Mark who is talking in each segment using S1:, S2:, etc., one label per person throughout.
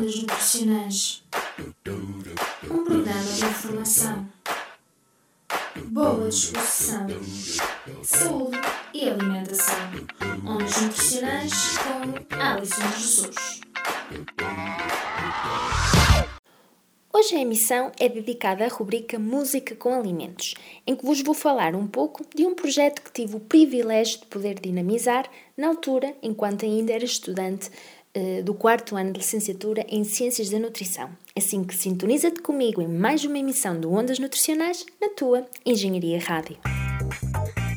S1: Ondas Nutricionais Um programa de informação, boa disposição, saúde e alimentação. Ondas Nutricionais com Alison Jesus.
S2: Hoje a emissão é dedicada à rubrica Música com Alimentos, em que vos vou falar um pouco de um projeto que tive o privilégio de poder dinamizar na altura, enquanto ainda era estudante eh, do quarto ano de licenciatura em Ciências da Nutrição. Assim que sintoniza-te comigo em mais uma emissão do Ondas Nutricionais na tua Engenharia Rádio.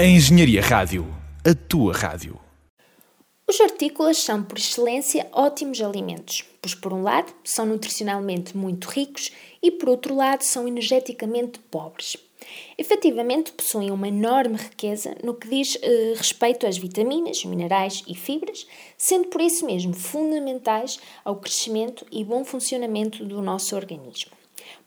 S3: A Engenharia Rádio, a tua rádio.
S2: Os hortícolas são, por excelência, ótimos alimentos, pois, por um lado, são nutricionalmente muito ricos e, por outro lado, são energeticamente pobres. Efetivamente, possuem uma enorme riqueza no que diz eh, respeito às vitaminas, minerais e fibras, sendo por isso mesmo fundamentais ao crescimento e bom funcionamento do nosso organismo.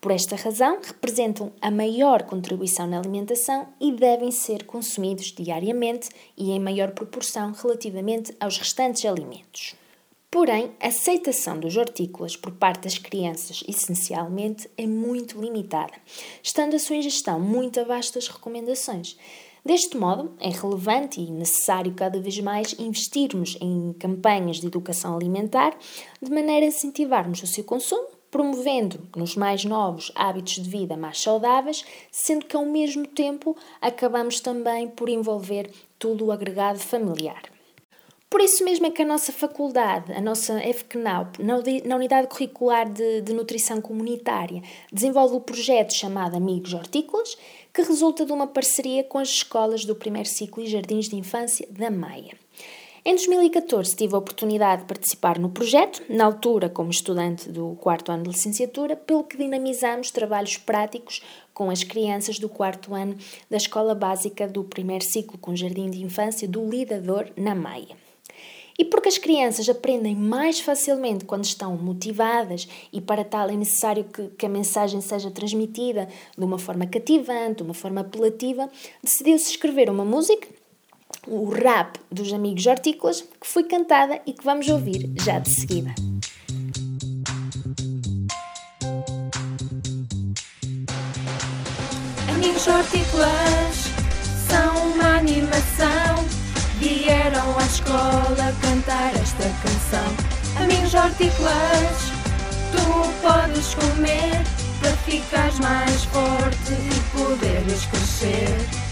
S2: Por esta razão, representam a maior contribuição na alimentação e devem ser consumidos diariamente e em maior proporção relativamente aos restantes alimentos. Porém, a aceitação dos hortícolas por parte das crianças, essencialmente, é muito limitada, estando a sua ingestão muito abaixo das recomendações. Deste modo, é relevante e necessário cada vez mais investirmos em campanhas de educação alimentar, de maneira a incentivarmos o seu consumo promovendo nos mais novos hábitos de vida mais saudáveis, sendo que ao mesmo tempo acabamos também por envolver todo o agregado familiar. Por isso mesmo é que a nossa faculdade, a nossa FCNAUP, na Unidade Curricular de, de Nutrição Comunitária, desenvolve o projeto chamado Amigos Hortícolas, que resulta de uma parceria com as escolas do primeiro ciclo e jardins de infância da Maia. Em 2014 tive a oportunidade de participar no projeto, na altura como estudante do quarto ano de licenciatura, pelo que dinamizamos trabalhos práticos com as crianças do quarto ano da Escola Básica do primeiro ciclo com Jardim de Infância do Lidador, na Maia. E porque as crianças aprendem mais facilmente quando estão motivadas e para tal é necessário que, que a mensagem seja transmitida de uma forma cativante, de uma forma apelativa, decidiu-se escrever uma música o rap dos Amigos Hortícolas, que foi cantada e que vamos ouvir já de seguida.
S4: Amigos Hortícolas são uma animação. Vieram à escola cantar esta canção. Amigos Hortícolas, tu podes comer para ficares mais forte e poderes crescer.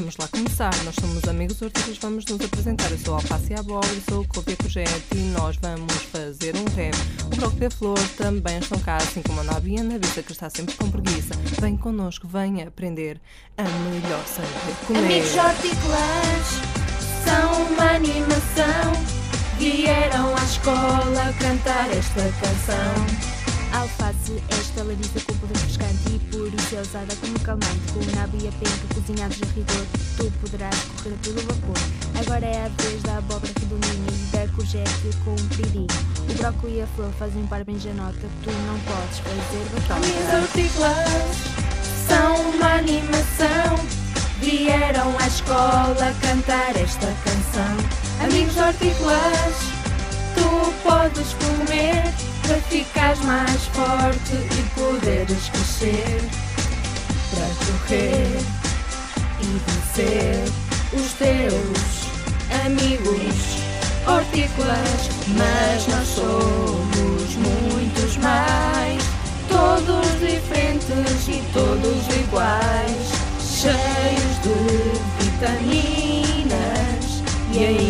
S5: Vamos lá começar. Nós somos amigos hortícolas, vamos nos apresentar. Eu sou a Alface e sou o Cojete e nós vamos fazer um rap. O Broco e a Flor também estão cá, assim como a Nabi e a Navisa, que está sempre com preguiça. Vem connosco, vem aprender a melhor saber comer.
S4: Amigos hortícolas são uma animação. Vieram à escola cantar esta canção.
S6: Alface, esta larissa com poder refrescante e por isso é usada como calmante. Com o nabo e a penca cozinhados a rigor, tu poderás correr pelo vapor. Agora é a vez da abóbora redondinha e da courgette com piriri. O brócolis e a flor fazem par bem janota, tu não podes fazer batota.
S4: Minhas hortícolas são uma animação. Vieram à escola cantar esta canção. Amigos hortícolas, tu podes comer para ficares mais forte e poderes crescer, para correr e vencer os teus amigos hortícolas. Mas nós somos muitos mais, todos diferentes e todos iguais, cheios de vitaminas e ainda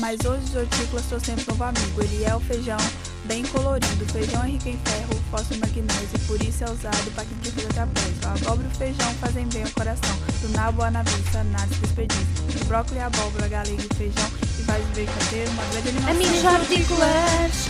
S7: Mas hoje os hortícolas são sempre novo amigo. Ele é o feijão, bem colorido. Feijão é rico em ferro, fósforo e magnésio, por isso é usado para quem quer fazer trapézio. A abóbora e o feijão fazem bem ao coração, do nabo à nabiça, nada se desperdício. O brócolis, abóbora, galinha e feijão, e faz ver fazer uma grande animação.
S4: Amigos hortícolas,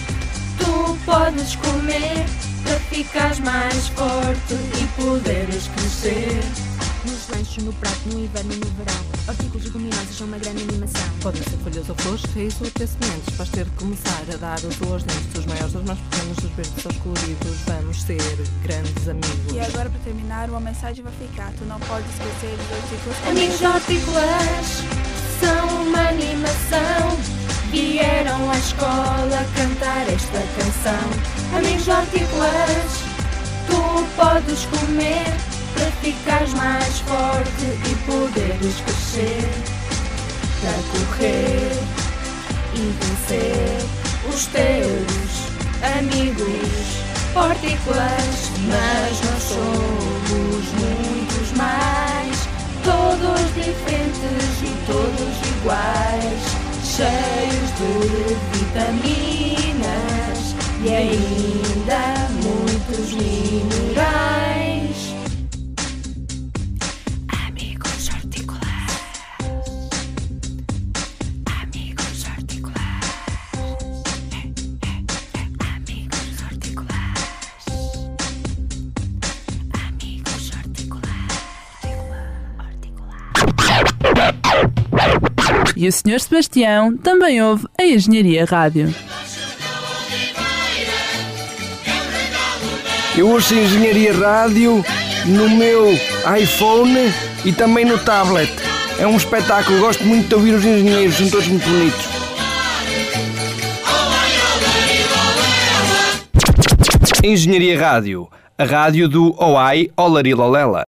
S4: tu podes comer para ficares mais forte e poderes crescer.
S6: Nos lanches, no prato, no inverno e no verão. Hortícolas leguminosas são uma grande animação.
S5: Podem ser folhas ou flores, raiz ou até sementes. Vais ter que começar a dar os aos dentes dos maiores aos mais pequenos, dos verdes aos coloridos. Vamos ser grandes amigos.
S7: E agora, para terminar, uma mensagem vai ficar. Tu não podes esquecer dos hortícolas.
S4: Amigos hortícolas são uma animação. Vieram à escola cantar esta canção. Amigos hortícolas, tu podes comer ficares mais forte e poderes crescer. Para correr e vencer os teus amigos hortícolas. Mas nós somos muitos mais, todos diferentes e todos iguais, cheios de vitaminas e ainda muitos minerais.
S8: E o Sr. Sebastião também ouve a Engenharia Rádio.
S9: Eu ouço Engenharia Rádio no meu iPhone e também no tablet. É um espetáculo, gosto muito de ouvir os engenheiros, são todos muito bonitos. Engenharia Rádio, a rádio do OAI Olarilolela.